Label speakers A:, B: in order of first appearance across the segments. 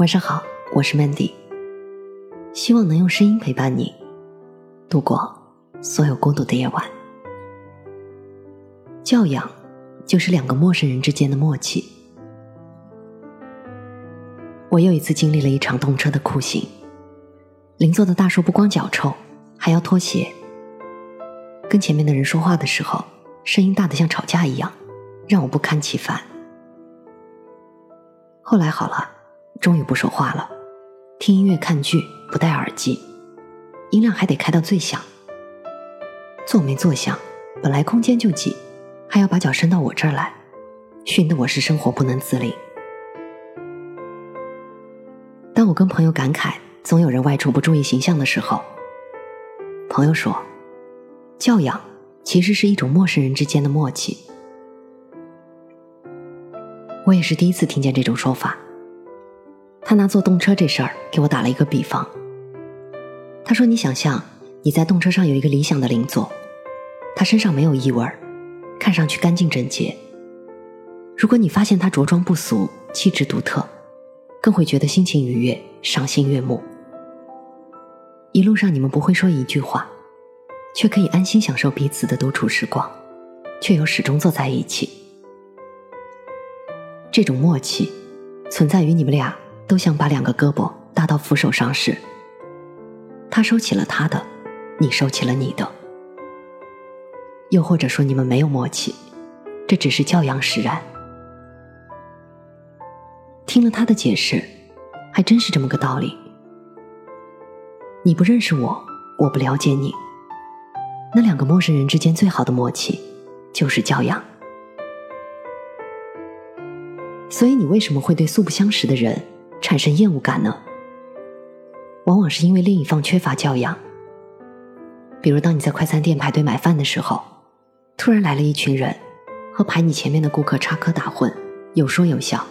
A: 晚上好，我是 Mandy，希望能用声音陪伴你度过所有孤独的夜晚。教养就是两个陌生人之间的默契。我又一次经历了一场动车的酷刑，邻座的大叔不光脚臭，还要脱鞋，跟前面的人说话的时候，声音大得像吵架一样，让我不堪其烦。后来好了，终于不说话了，听音乐、看剧不戴耳机，音量还得开到最响。坐没坐相，本来空间就挤，还要把脚伸到我这儿来，熏得我是生活不能自理。当我跟朋友感慨总有人外出不注意形象的时候，朋友说，教养其实是一种陌生人之间的默契。我也是第一次听见这种说法。他拿坐动车这事儿给我打了一个比方。他说：“你想象你在动车上有一个理想的邻座，他身上没有异味，看上去干净整洁。如果你发现他着装不俗，气质独特，更会觉得心情愉悦，赏心悦目。一路上你们不会说一句话，却可以安心享受彼此的独处时光，却又始终坐在一起。”这种默契，存在于你们俩都想把两个胳膊搭到扶手上时，他收起了他的，你收起了你的。又或者说你们没有默契，这只是教养使然。听了他的解释，还真是这么个道理。你不认识我，我不了解你，那两个陌生人之间最好的默契，就是教养。所以，你为什么会对素不相识的人产生厌恶感呢？往往是因为另一方缺乏教养。比如，当你在快餐店排队买饭的时候，突然来了一群人，和排你前面的顾客插科打诨，有说有笑，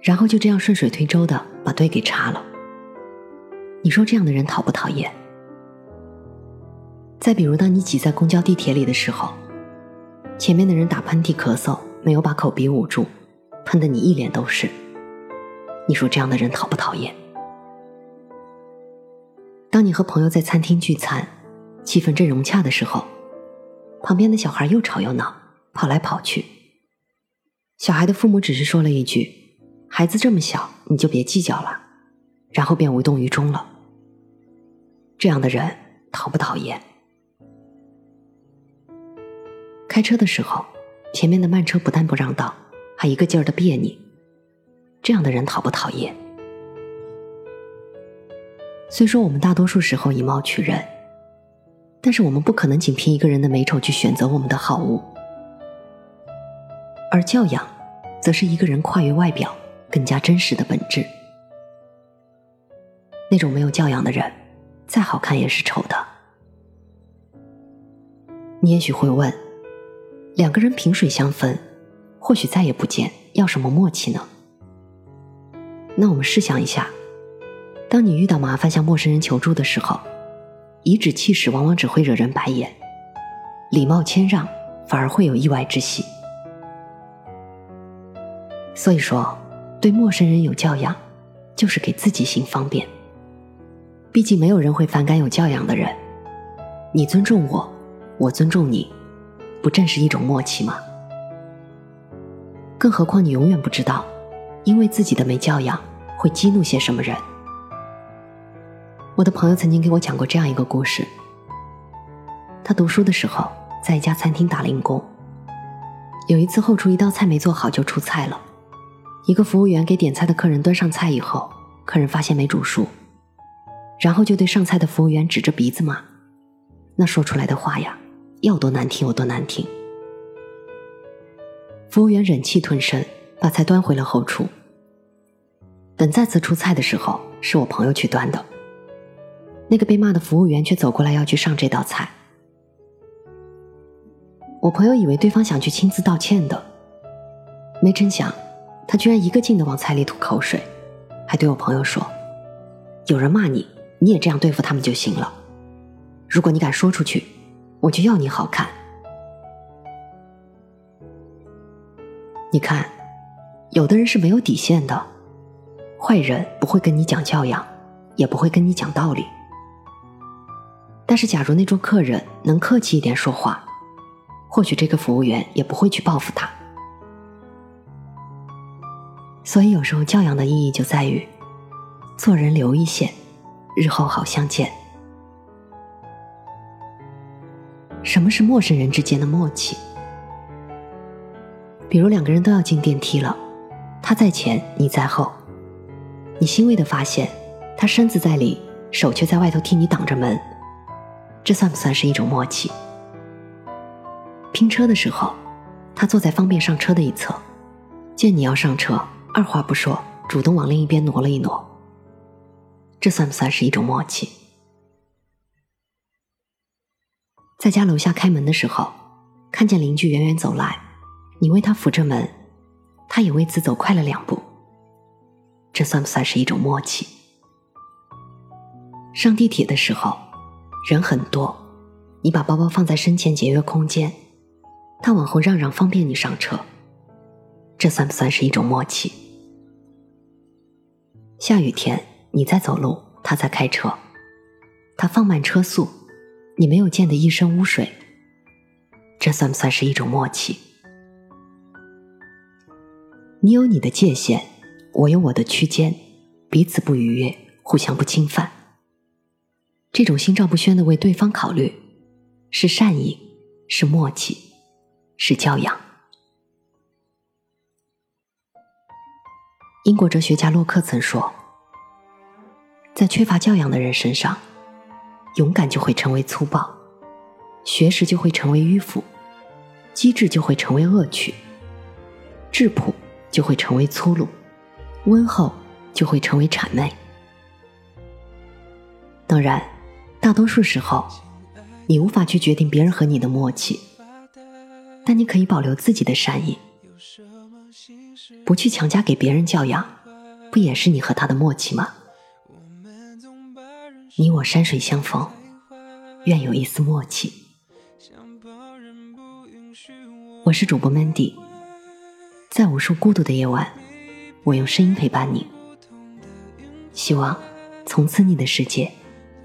A: 然后就这样顺水推舟的把队给插了。你说这样的人讨不讨厌？再比如，当你挤在公交、地铁里的时候，前面的人打喷嚏、咳嗽，没有把口鼻捂住。喷得你一脸都是，你说这样的人讨不讨厌？当你和朋友在餐厅聚餐，气氛正融洽的时候，旁边的小孩又吵又闹，跑来跑去。小孩的父母只是说了一句：“孩子这么小，你就别计较了。”然后便无动于衷了。这样的人讨不讨厌？开车的时候，前面的慢车不但不让道。还一个劲儿的别你，这样的人讨不讨厌？虽说我们大多数时候以貌取人，但是我们不可能仅凭一个人的美丑去选择我们的好物，而教养，则是一个人跨越外表更加真实的本质。那种没有教养的人，再好看也是丑的。你也许会问，两个人萍水相逢。或许再也不见，要什么默契呢？那我们试想一下，当你遇到麻烦向陌生人求助的时候，颐指气使往往只会惹人白眼，礼貌谦让反而会有意外之喜。所以说，对陌生人有教养，就是给自己行方便。毕竟没有人会反感有教养的人。你尊重我，我尊重你，不正是一种默契吗？更何况，你永远不知道，因为自己的没教养，会激怒些什么人。我的朋友曾经给我讲过这样一个故事：他读书的时候，在一家餐厅打零工。有一次，后厨一道菜没做好就出菜了，一个服务员给点菜的客人端上菜以后，客人发现没煮熟，然后就对上菜的服务员指着鼻子骂，那说出来的话呀，要多难听有多难听。服务员忍气吞声，把菜端回了后厨。等再次出菜的时候，是我朋友去端的。那个被骂的服务员却走过来要去上这道菜。我朋友以为对方想去亲自道歉的，没成想，他居然一个劲的往菜里吐口水，还对我朋友说：“有人骂你，你也这样对付他们就行了。如果你敢说出去，我就要你好看。”你看，有的人是没有底线的，
B: 坏人不会跟你讲教养，也不会跟你讲道理。但是，假如那桌客人能客气一点说话，或许这个服务员也不会去报复他。所以，有时候教养的意义就在于，做人留一线，日后好相见。什么是陌生人之间的默契？比如两个人都要进电梯了，他在前，你在后，你欣慰的发现他身子在里，手却在外头替你挡着门，这算不算是一种默契？拼车的时候，他坐在方便上车的一侧，见你要上车，二话不说，主动往另一边挪了一挪，这算不算是一种默契？在家楼下开门的时候，看见邻居远远走来，你为他扶着门，他也为此走快了两步。这算不算是一种默契？上地铁的时候，人很多，你把包包放在身前节约空间，他往后让让方便你上车，这算不算是一种默契？下雨天你在走路，他在开车，他放慢车速。你没有溅得一身污水，这算不算是一种默契？你有你的界限，我有我的区间，彼此不逾越，互相不侵犯。这种心照不宣的为对方考虑，是善意，是默契，是教养。英国哲学家洛克曾说，在缺乏教养的人身上。勇敢就会成为粗暴，学识就会成为迂腐，机智就会成为恶趣，质朴就会成为粗鲁，温厚就会成为谄媚。当然，大多数时候，你无法去决定别人和你的默契，但你可以保留自己的善意，不去强加给别人教养，不也是你和他的默契吗？你我山水相逢，愿有一丝默契。我是主播 Mandy，在无数孤独的夜晚，我用声音陪伴你。希望从此你的世界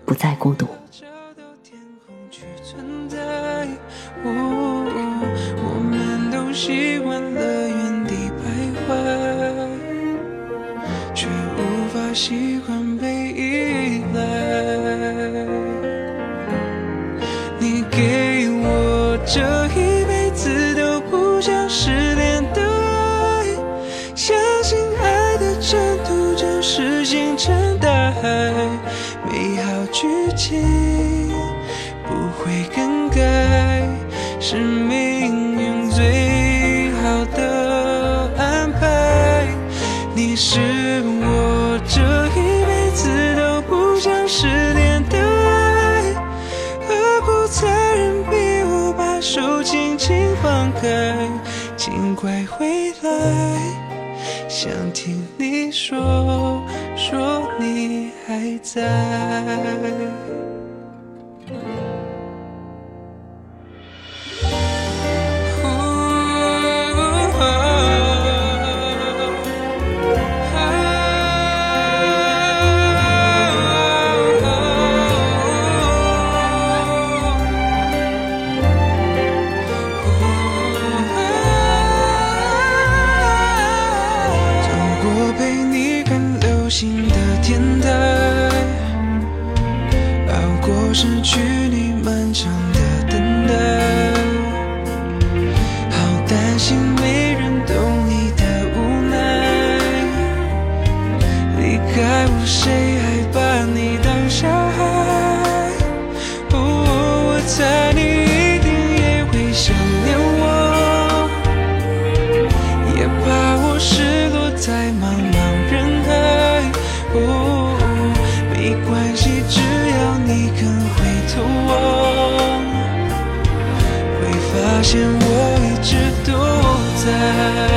B: 不再孤独。剧情不会更改，是命运最好的安排。你是我这一辈子都不想失联的爱，何苦残忍逼我把？手轻轻放开，尽快回来，想听你说，说你还在。谁还把你当小孩？哦，我猜你一定也会想念我。也怕我失落在茫茫人海。哦，没关系，只要你肯回头望，会发现我一直都在。